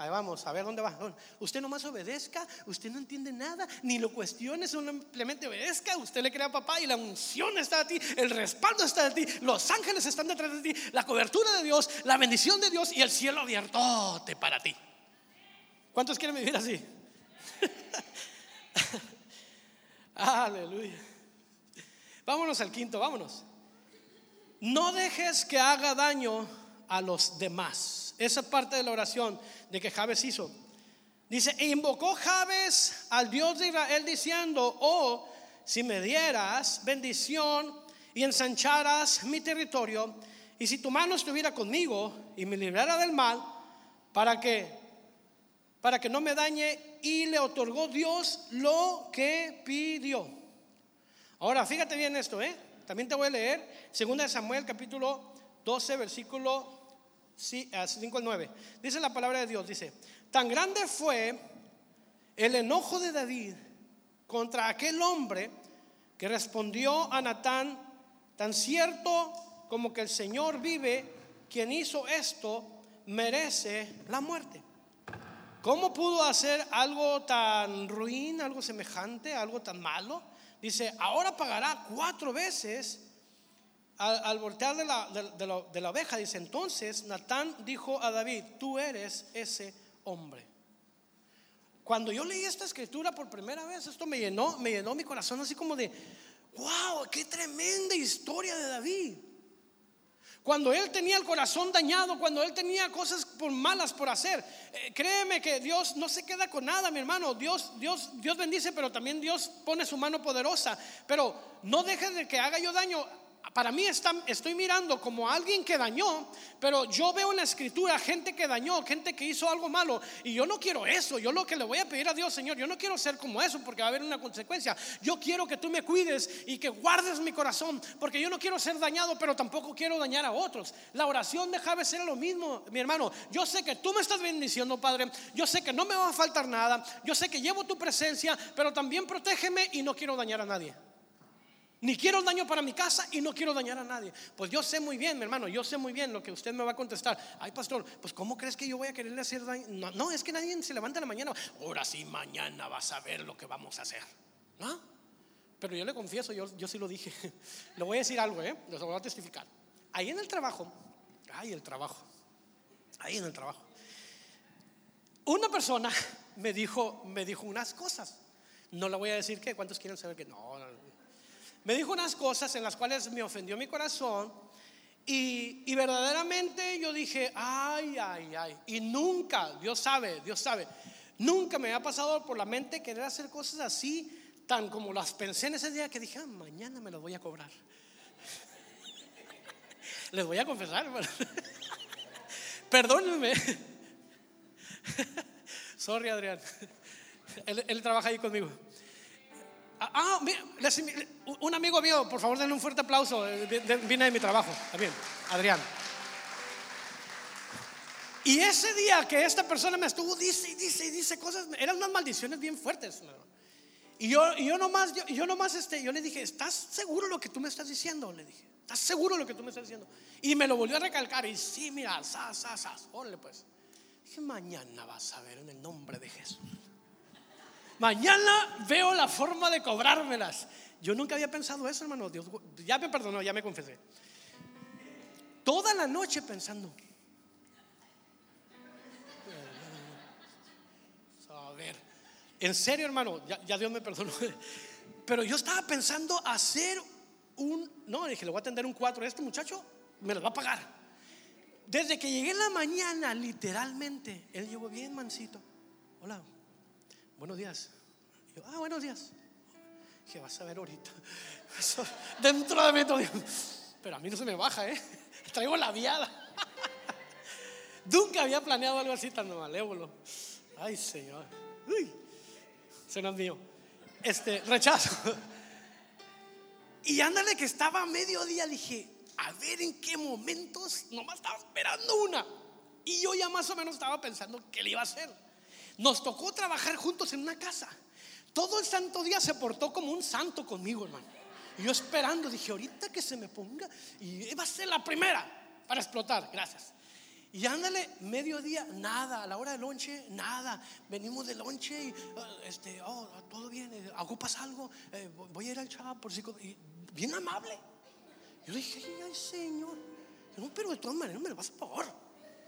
Ahí vamos, a ver dónde va. Usted nomás obedezca, usted no entiende nada, ni lo cuestione, simplemente obedezca. Usted le crea a papá y la unción está de ti, el respaldo está de ti, los ángeles están detrás de ti, la cobertura de Dios, la bendición de Dios y el cielo abierto para ti. ¿Cuántos quieren vivir así? Aleluya. Vámonos al quinto, vámonos. No dejes que haga daño a los demás. Esa parte de la oración de que Jabes hizo. Dice, e invocó Jabes al Dios de Israel diciendo, oh, si me dieras bendición y ensancharas mi territorio, y si tu mano estuviera conmigo y me librara del mal, para que, para que no me dañe, y le otorgó Dios lo que pidió. Ahora, fíjate bien esto, ¿eh? También te voy a leer 2 Samuel capítulo 12, versículo 5 al 9. Dice la palabra de Dios, dice, tan grande fue el enojo de David contra aquel hombre que respondió a Natán, tan cierto como que el Señor vive, quien hizo esto merece la muerte. ¿Cómo pudo hacer algo tan ruin, algo semejante, algo tan malo? Dice, ahora pagará cuatro veces al, voltear de la, de, la, oveja, dice, entonces Natán dijo a David, tú eres ese hombre. Cuando yo leí esta escritura por primera vez, esto me llenó, me llenó mi corazón así como de, wow, qué tremenda historia de David. Cuando él tenía el corazón dañado, cuando él tenía cosas por malas por hacer, eh, créeme que Dios no se queda con nada, mi hermano. Dios, Dios, Dios bendice, pero también Dios pone su mano poderosa. Pero no dejes de que haga yo daño para mí estoy mirando como alguien que dañó, pero yo veo en la escritura gente que dañó, gente que hizo algo malo, y yo no quiero eso. Yo lo que le voy a pedir a Dios, Señor, yo no quiero ser como eso porque va a haber una consecuencia. Yo quiero que tú me cuides y que guardes mi corazón, porque yo no quiero ser dañado, pero tampoco quiero dañar a otros. La oración de Javes ser lo mismo, mi hermano. Yo sé que tú me estás bendiciendo, Padre. Yo sé que no me va a faltar nada. Yo sé que llevo tu presencia, pero también protégeme y no quiero dañar a nadie. Ni quiero daño para mi casa y no quiero dañar a nadie. Pues yo sé muy bien, mi hermano, yo sé muy bien lo que usted me va a contestar. Ay, pastor, pues ¿cómo crees que yo voy a quererle hacer daño? No, es que nadie se levanta en la mañana. Ahora sí, mañana vas a ver lo que vamos a hacer. ¿No? Pero yo le confieso, yo, yo sí lo dije. Le voy a decir algo, ¿eh? Lo voy a testificar. Ahí en el trabajo, ay, el trabajo. Ahí en el trabajo. Una persona me dijo, me dijo unas cosas. No le voy a decir que, ¿cuántos quieren saber que no? Me dijo unas cosas en las cuales me ofendió mi corazón y, verdaderamente yo dije, ay, ay, ay. Y nunca, Dios sabe, Dios sabe, nunca me ha pasado por la mente querer hacer cosas así, tan como las pensé en ese día que dije, ah, mañana me las voy a cobrar. Les voy a confesar, perdónenme. Sorry, Adrián. él trabaja ahí conmigo. Ah, ah un amigo mío, por favor, denle un fuerte aplauso. Eh, viene de mi trabajo, también, Adrián. Y ese día que esta persona me estuvo, dice y dice y dice cosas, eran unas maldiciones bien fuertes. Y yo, y yo nomás, yo, yo nomás, este, yo le dije, ¿estás seguro lo que tú me estás diciendo? Le dije, ¿estás seguro lo que tú me estás diciendo? Y me lo volvió a recalcar. Y sí, mira, sas, sas, sas, órale pues. Dije, mañana vas a ver en el nombre de Jesús. Mañana veo la forma de cobrármelas. Yo nunca había pensado eso, hermano. Dios, ya me perdonó, ya me confesé. Toda la noche pensando. A ver, en serio, hermano, ya, Dios me perdonó. Pero yo estaba pensando hacer un. No, dije, le voy a atender un cuatro. Este muchacho me lo va a pagar. Desde que llegué en la mañana, literalmente, él llegó bien mansito. Hola, buenos días. ah, buenos días. Que vas a ver ahorita. Dentro de mí todo. Pero a mí no se me baja, ¿eh? Traigo la viada. Nunca había planeado algo así tan malévolo. Ay, Señor. Uy, se no es mío. Este, rechazo. Y ándale que estaba a mediodía, dije, a ver en qué momentos, nomás estaba esperando una. Y yo ya más o menos estaba pensando qué le iba a hacer. Nos tocó trabajar juntos en una casa. Todo el santo día se portó como un santo conmigo, hermano. Y yo esperando, dije, ahorita que se me ponga, y va a ser la primera para explotar. Gracias. Y ándale, mediodía, nada, a la hora de lonche, nada. Venimos de lonche y, ah, este, oh, todo bien, eh, ¿ocupas algo? Eh, voy a ir al chavo por si. bien amable. Yo dije, ay, Señor, no, pero de todas maneras me lo vas a pagar.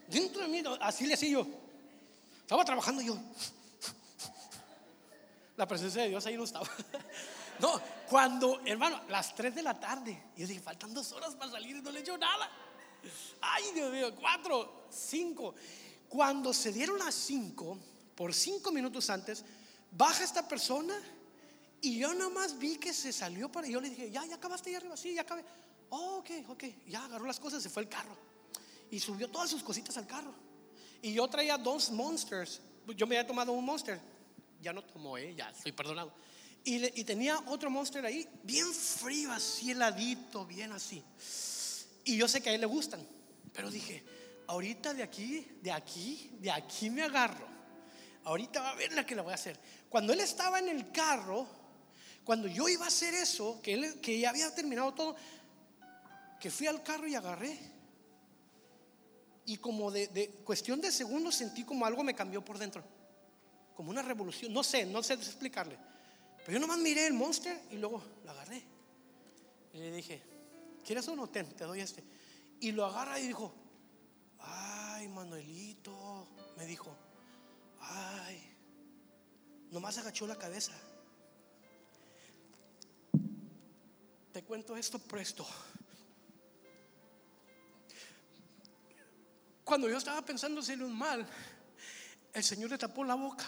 Dentro de mí, así le hacía yo. Estaba trabajando yo. La presencia de Dios ahí no estaba. No, cuando, hermano, las 3 de la tarde, yo dije, faltan dos horas para salir y no le he hecho nada. Ay, Dios mío, 4, 5. Cuando se dieron las 5, por 5 minutos antes, baja esta persona y yo nomás vi que se salió para. Y yo le dije, ya, ya acabaste ahí arriba, sí, ya acabé. Oh, ok, ok, ya agarró las cosas, se fue el carro. Y subió todas sus cositas al carro. Y yo traía dos monsters. Yo me había tomado un monster. Ya no tomó, ¿eh? ya estoy perdonado. Y, y, tenía otro monster ahí, bien frío, así heladito, bien así. Y yo sé que a él le gustan. Pero dije, ahorita de aquí, de aquí, de aquí me agarro. Ahorita va a ver la que le voy a hacer. Cuando él estaba en el carro, cuando yo iba a hacer eso, que, él, que ya había terminado todo, que fui al carro y agarré y como de, cuestión de segundos sentí como algo me cambió por dentro. Como una revolución. No sé, no sé explicarle. Pero yo nomás miré el monster y luego lo agarré. Y le dije, ¿quieres uno? Ten, te doy este. Y lo agarra y dijo, ay, Manuelito, me dijo, ay, nomás agachó la cabeza. Te cuento esto presto. Cuando yo estaba pensando hacerle un mal, el Señor le tapó la boca.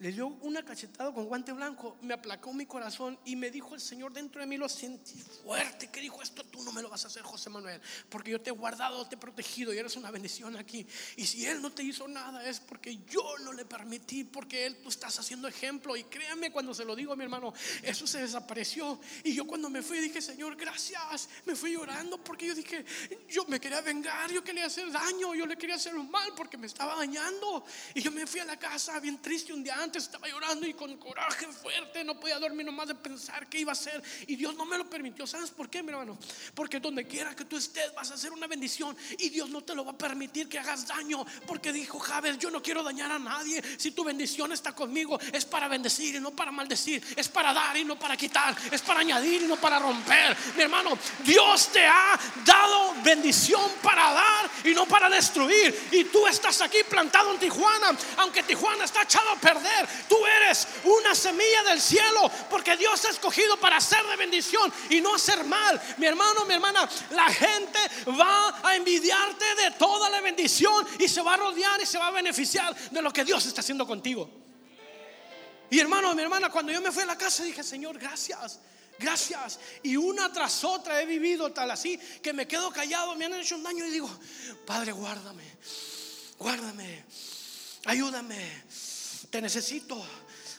Le dio una cachetada con guante blanco, me aplacó mi corazón y me dijo el Señor dentro de mí, lo sentí fuerte, que dijo esto, tú no me lo vas a hacer, José Manuel, porque yo te he guardado, te he protegido y eres una bendición aquí. Y si Él no te hizo nada es porque yo no le permití, porque Él tú estás haciendo ejemplo. Y créanme cuando se lo digo a mi hermano, eso se desapareció. Y yo cuando me fui dije, Señor, gracias. Me fui llorando porque yo dije, yo me quería vengar, yo quería hacer daño, yo le quería hacer un mal porque me estaba dañando. Y yo me fui a la casa bien triste un día antes estaba llorando y con coraje fuerte, no podía dormir nomás de pensar qué iba a hacer. Y Dios no me lo permitió. ¿Sabes por qué, mi hermano? Porque donde quiera que tú estés vas a hacer una bendición y Dios no te lo va a permitir que hagas daño. Porque dijo Javes, yo no quiero dañar a nadie. Si tu bendición está conmigo, es para bendecir y no para maldecir. Es para dar y no para quitar. Es para añadir y no para romper. Mi hermano, Dios te ha dado bendición para dar y no para destruir. Y tú estás aquí plantado en Tijuana, aunque Tijuana está echado a perder. Tú eres una semilla del cielo porque Dios ha escogido para hacer de bendición y no hacer mal. Mi hermano, mi hermana, la gente va a envidiarte de toda la bendición y se va a rodear y se va a beneficiar de lo que Dios está haciendo contigo. Y hermano, mi hermana, cuando yo me fui a la casa dije, Señor, gracias. Gracias. Y una tras otra he vivido tal así que me quedo callado, me han hecho un daño y digo, Padre, guárdame, guárdame, ayúdame te necesito.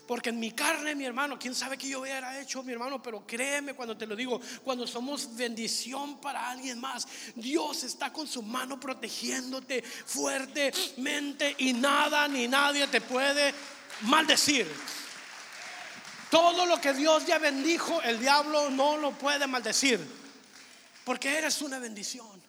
Porque en mi carne, mi hermano, quién sabe que yo hubiera hecho, mi hermano, pero créeme cuando te lo digo, cuando somos bendición para alguien más, Dios está con su mano protegiéndote fuertemente y nada ni nadie te puede maldecir. Todo lo que Dios ya bendijo, el diablo no lo puede maldecir, porque eres una bendición.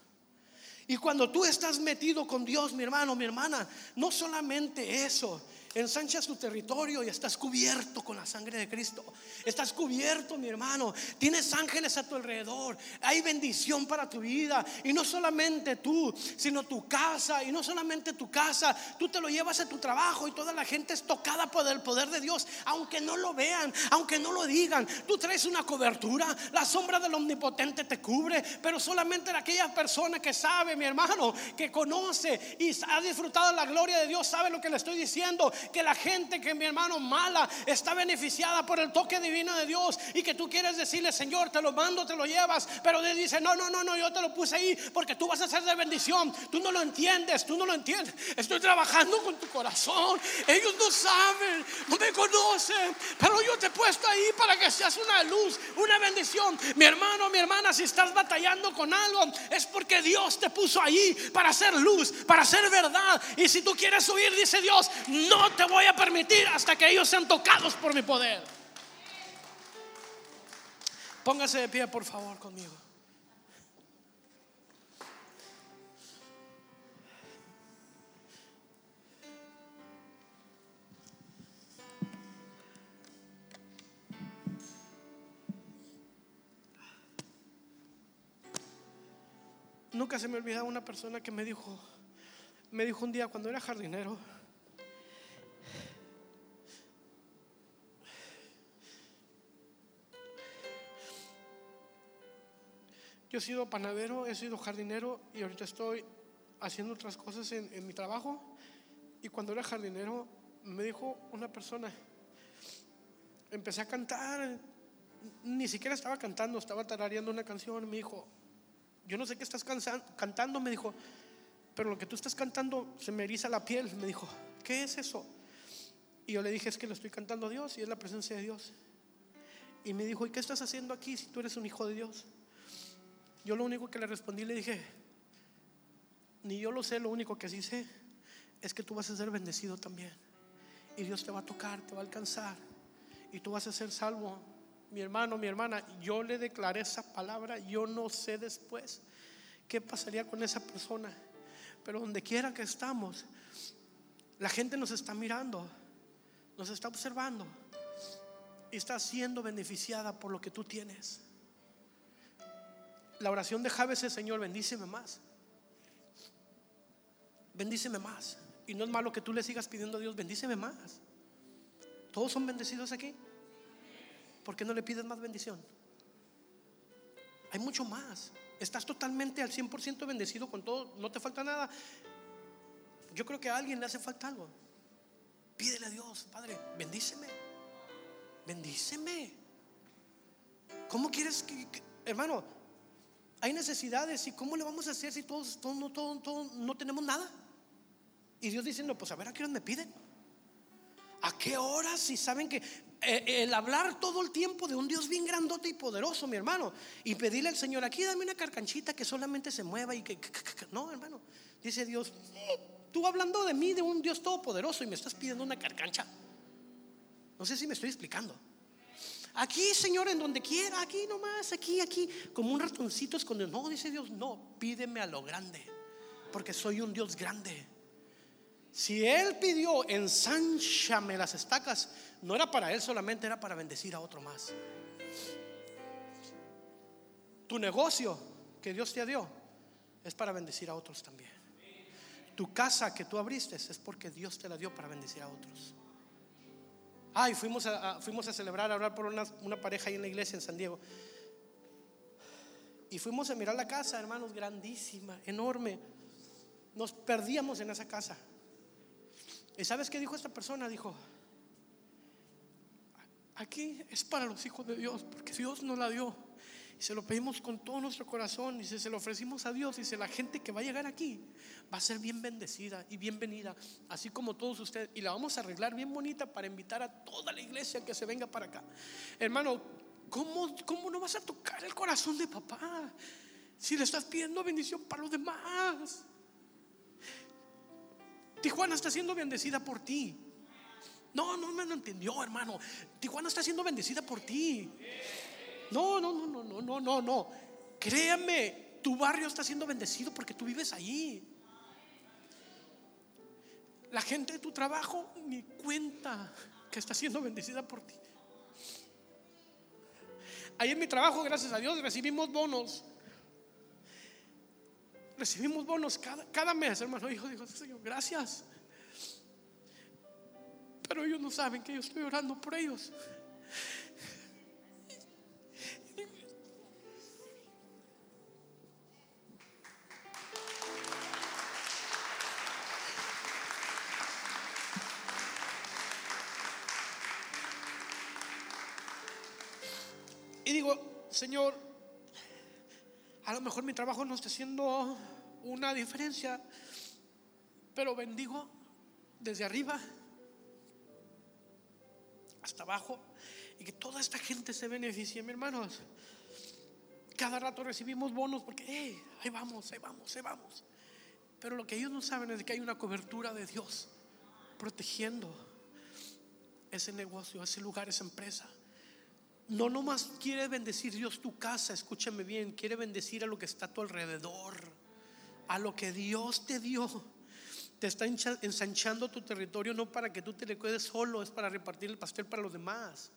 Y cuando tú estás metido con Dios, mi hermano, mi hermana, no solamente eso, ensanchas tu territorio y estás cubierto con la sangre de Cristo. Estás cubierto, mi hermano. Tienes ángeles a tu alrededor. Hay bendición para tu vida. Y no solamente tú, sino tu casa. Y no solamente tu casa. Tú te lo llevas a tu trabajo y toda la gente es tocada por el poder de Dios. Aunque no lo vean, aunque no lo digan. Tú traes una cobertura. La sombra del omnipotente te cubre. Pero solamente aquella persona que sabe, mi hermano, que conoce y ha disfrutado la gloria de Dios, sabe lo que le estoy diciendo que la gente que mi hermano mala está beneficiada por el toque divino de Dios y que tú quieres decirle, Señor, te lo mando, te lo llevas, pero Él dice, no, no, no, no, yo te lo puse ahí porque tú vas a ser de bendición. Tú no lo entiendes, tú no lo entiendes. Estoy trabajando con tu corazón. Ellos no saben, no me conocen, pero yo te he puesto ahí para que seas una luz, una bendición. Mi hermano, mi hermana, si estás batallando con algo, es porque Dios te puso ahí para hacer luz, para hacer verdad. Y si tú quieres huir, dice Dios, no te voy a permitir hasta que ellos sean tocados por mi poder. Póngase de pie, por favor, conmigo. Nunca se me olvida una persona que me dijo, me dijo un día cuando era jardinero, Yo he sido panadero, he sido jardinero y ahorita estoy haciendo otras cosas en, mi trabajo. Y cuando era jardinero, me dijo una persona, empecé a cantar, ni siquiera estaba cantando, estaba tarareando una canción. Me dijo, yo no sé qué estás cantando, me dijo, pero lo que tú estás cantando se me eriza la piel. Me dijo, ¿qué es eso? Y yo le dije, es que lo estoy cantando a Dios y es la presencia de Dios. Y me dijo, ¿y qué estás haciendo aquí si tú eres un hijo de Dios? Yo lo único que le respondí, le dije, ni yo lo sé, lo único que sí sé es que tú vas a ser bendecido también. Y Dios te va a tocar, te va a alcanzar. Y tú vas a ser salvo. Mi hermano, mi hermana, yo le declaré esa palabra, yo no sé después qué pasaría con esa persona. Pero donde quiera que estamos, la gente nos está mirando, nos está observando y está siendo beneficiada por lo que tú tienes la oración de Javes es, Señor, bendíceme más. Bendíceme más. Y no es malo que tú le sigas pidiendo a Dios, bendíceme más. Todos son bendecidos aquí. ¿Por qué no le pides más bendición? Hay mucho más. Estás totalmente al 100% bendecido con todo, no te falta nada. Yo creo que a alguien le hace falta algo. Pídele a Dios, Padre, bendíceme. Bendíceme. ¿Cómo quieres que, hermano? Hay necesidades y cómo le vamos a hacer si todos, todos, no, todos, no tenemos nada. Y Dios diciendo, pues a ver a qué hora me piden. ¿A qué horas? Si saben que eh, el hablar todo el tiempo de un Dios bien grandote y poderoso, mi hermano, y pedirle al Señor, aquí dame una carcanchita que solamente se mueva y que, no, hermano, dice Dios, tú hablando de mí, de un Dios todopoderoso y me estás pidiendo una carcancha. No sé si me estoy explicando. Aquí, Señor, en donde quiera, aquí nomás, aquí, aquí, como un ratoncito escondido. No, dice Dios, no, pídeme a lo grande, porque soy un Dios grande. Si Él pidió, ensánchame las estacas, no era para Él solamente, era para bendecir a otro más. Tu negocio que Dios te dio es para bendecir a otros también. Tu casa que tú abriste es porque Dios te la dio para bendecir a otros. Ay, fuimos a, fuimos a celebrar, a hablar por una, pareja ahí en la iglesia en San Diego. Y fuimos a mirar la casa, hermanos, grandísima, enorme. Nos perdíamos en esa casa. ¿Y sabes qué dijo esta persona? Dijo, aquí es para los hijos de Dios, porque Dios nos la dio. Se lo pedimos con todo nuestro corazón y se lo ofrecimos a Dios. Dice, la gente que va a llegar aquí va a ser bien bendecida y bienvenida, así como todos ustedes. Y la vamos a arreglar bien bonita para invitar a toda la iglesia que se venga para acá. Hermano, ¿cómo, cómo no vas a tocar el corazón de papá si le estás pidiendo bendición para los demás? Tijuana está siendo bendecida por ti. No, no me entendió, hermano. Tijuana está siendo bendecida por ti. No, no, no, no, no, no, no, no. Créame, tu barrio está siendo bendecido porque tú vives ahí. La gente de tu trabajo ni cuenta que está siendo bendecida por ti. Ahí en mi trabajo, gracias a Dios, recibimos bonos recibimos bonos cada, cada mes, hermano. Hijo, dijo, Señor, gracias. Pero ellos no saben que yo estoy orando por ellos. Digo, Señor, a lo mejor mi trabajo no está haciendo una diferencia, pero bendigo desde arriba hasta abajo y que toda esta gente se beneficie, mi hermanos. Cada rato recibimos bonos porque, ahí vamos, ahí vamos, ahí vamos. Pero lo que ellos no saben es que hay una cobertura de Dios protegiendo ese negocio, ese lugar, esa empresa. No nomás quiere bendecir Dios tu casa, escúchame bien, quiere bendecir a lo que está a tu alrededor, a lo que Dios te dio. Te está ensanchando tu territorio no para que tú te le quedes solo, es para repartir el pastel para los demás.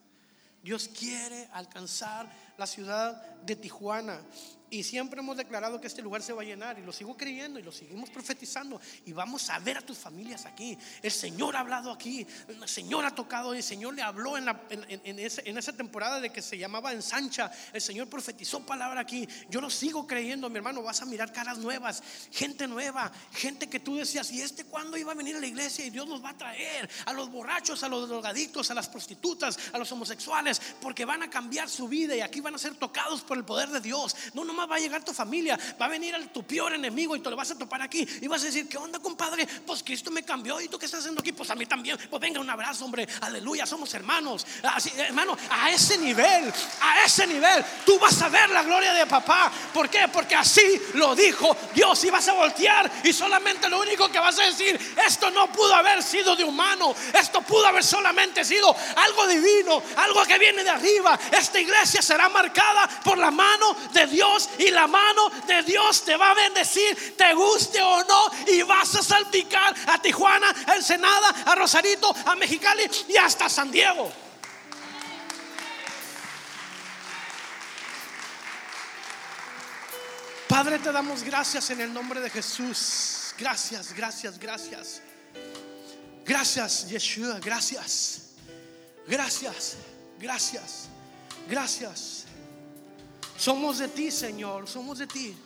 Dios quiere alcanzar la ciudad de Tijuana. Y siempre hemos declarado que este lugar se va a llenar y lo sigo creyendo y lo seguimos profetizando. Y vamos a ver a tus familias aquí. El Señor ha hablado aquí, el Señor ha tocado, el Señor le habló en, en, esa temporada de que se llamaba ensancha. El Señor profetizó palabra aquí. Yo lo sigo creyendo, mi hermano. Vas a mirar caras nuevas, gente nueva, gente que tú decías, ¿y este cuándo iba a venir a la iglesia? Y Dios nos va a traer a los borrachos, a los drogadictos, a las prostitutas, a los homosexuales, porque van a cambiar su vida y aquí van a ser tocados por el poder de Dios. No nomás va a llegar tu familia, va a venir tu peor enemigo y te lo vas a topar aquí y vas a decir, ¿qué onda, compadre? Pues Cristo me cambió y tú qué estás haciendo aquí? Pues a mí también. Pues venga, un abrazo, hombre. Aleluya, somos hermanos. Así, hermano, a ese nivel, a ese nivel, tú vas a ver la gloria de papá. ¿Por qué? Porque así lo dijo Dios y vas a voltear y solamente lo único que vas a decir, esto no pudo haber sido de humano, esto pudo haber solamente sido algo divino, algo que viene de arriba. Esta iglesia será marcada por la mano de Dios y la mano de Dios te va a bendecir, te guste o no, y vas a salpicar a Tijuana, a Ensenada, a Rosarito, a Mexicali y hasta San Diego. Padre, te damos gracias en el nombre de Jesús. Gracias, gracias, gracias. Gracias, Yeshua, gracias. Gracias, gracias, gracias. Somos de ti, Señor, somos de ti.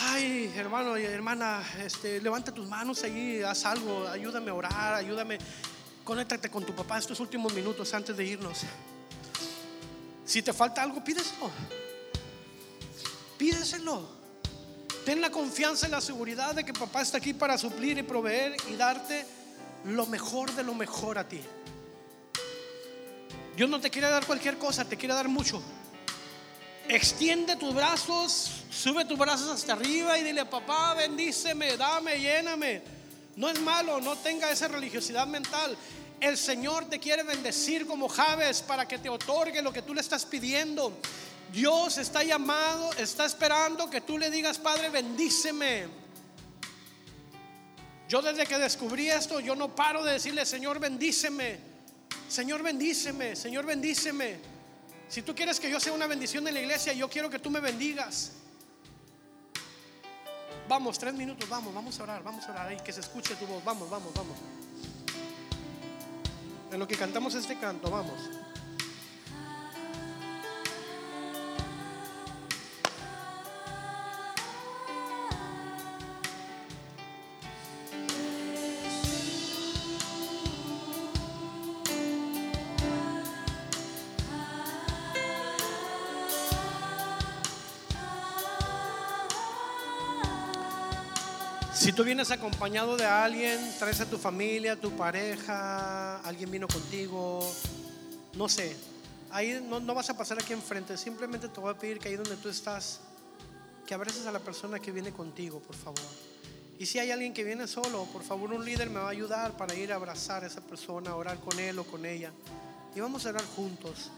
Ay, hermano y hermana, este, levanta tus manos ahí, haz algo, ayúdame a orar, ayúdame, conéctate con tu papá estos últimos minutos antes de irnos. Si te falta algo, pídeselo. Pídeselo. Ten la confianza y la seguridad de que papá está aquí para suplir y proveer y darte lo mejor de lo mejor a ti. Dios no te quiere dar cualquier cosa, te quiere dar mucho. Extiende tus brazos, sube tus brazos hasta arriba y dile, papá, bendíceme, dame, lléname. No es malo, no tenga esa religiosidad mental. El Señor te quiere bendecir como Javes para que te otorgue lo que tú le estás pidiendo. Dios está llamado, está esperando que tú le digas, Padre, bendíceme. Yo desde que descubrí esto, yo no paro de decirle, Señor, bendíceme. Señor, bendíceme. Señor, bendíceme. Si tú quieres que yo sea una bendición en la iglesia, yo quiero que tú me bendigas. Vamos, tres minutos, vamos, vamos a orar, vamos a orar ahí, que se escuche tu voz. Vamos, vamos, vamos. En lo que cantamos este canto, vamos. Tú vienes acompañado de alguien, traes a tu familia, tu pareja, alguien vino contigo, no sé, ahí no, no, vas a pasar aquí enfrente, simplemente te voy a pedir que ahí donde tú estás, que abraces a la persona que viene contigo, por favor. Y si hay alguien que viene solo, por favor un líder me va a ayudar para ir a abrazar a esa persona, orar con él o con ella. Y vamos a orar juntos,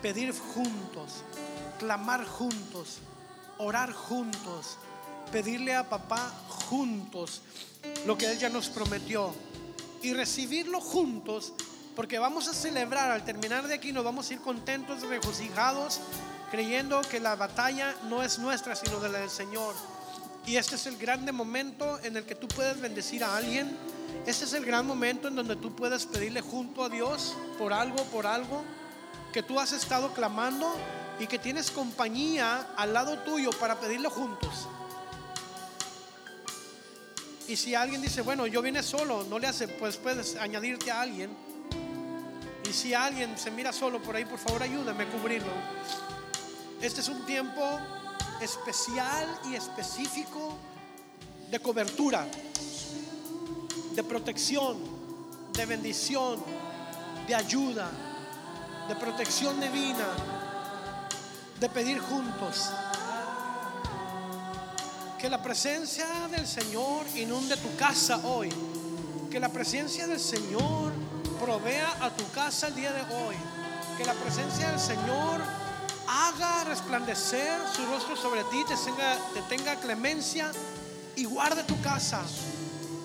pedir juntos, clamar juntos, orar juntos pedirle a papá juntos lo que Él ya nos prometió y recibirlo juntos, porque vamos a celebrar al terminar de aquí, nos vamos a ir contentos, regocijados, creyendo que la batalla no es nuestra, sino de la del Señor. Y este es el grande momento en el que tú puedes bendecir a alguien. Este es el gran momento en donde tú puedes pedirle junto a Dios por algo, por algo que tú has estado clamando y que tienes compañía al lado tuyo para pedirlo juntos. Y si alguien dice, bueno, yo vine solo, no le hace, pues puedes añadirte a alguien. Y si alguien se mira solo por ahí, por favor ayúdame a cubrirlo. Este es un tiempo especial y específico de cobertura, de protección, de bendición, de ayuda, de protección divina, de pedir juntos. Que la presencia del Señor inunde tu casa hoy. Que la presencia del Señor provea a tu casa el día de hoy. Que la presencia del Señor haga resplandecer su rostro sobre ti, te tenga, te tenga clemencia y guarde tu casa.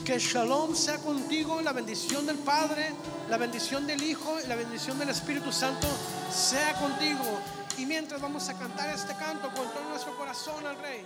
Que Shalom sea contigo, la bendición del Padre, la bendición del Hijo y la bendición del Espíritu Santo sea contigo. Y mientras vamos a cantar este canto con todo nuestro corazón al Rey.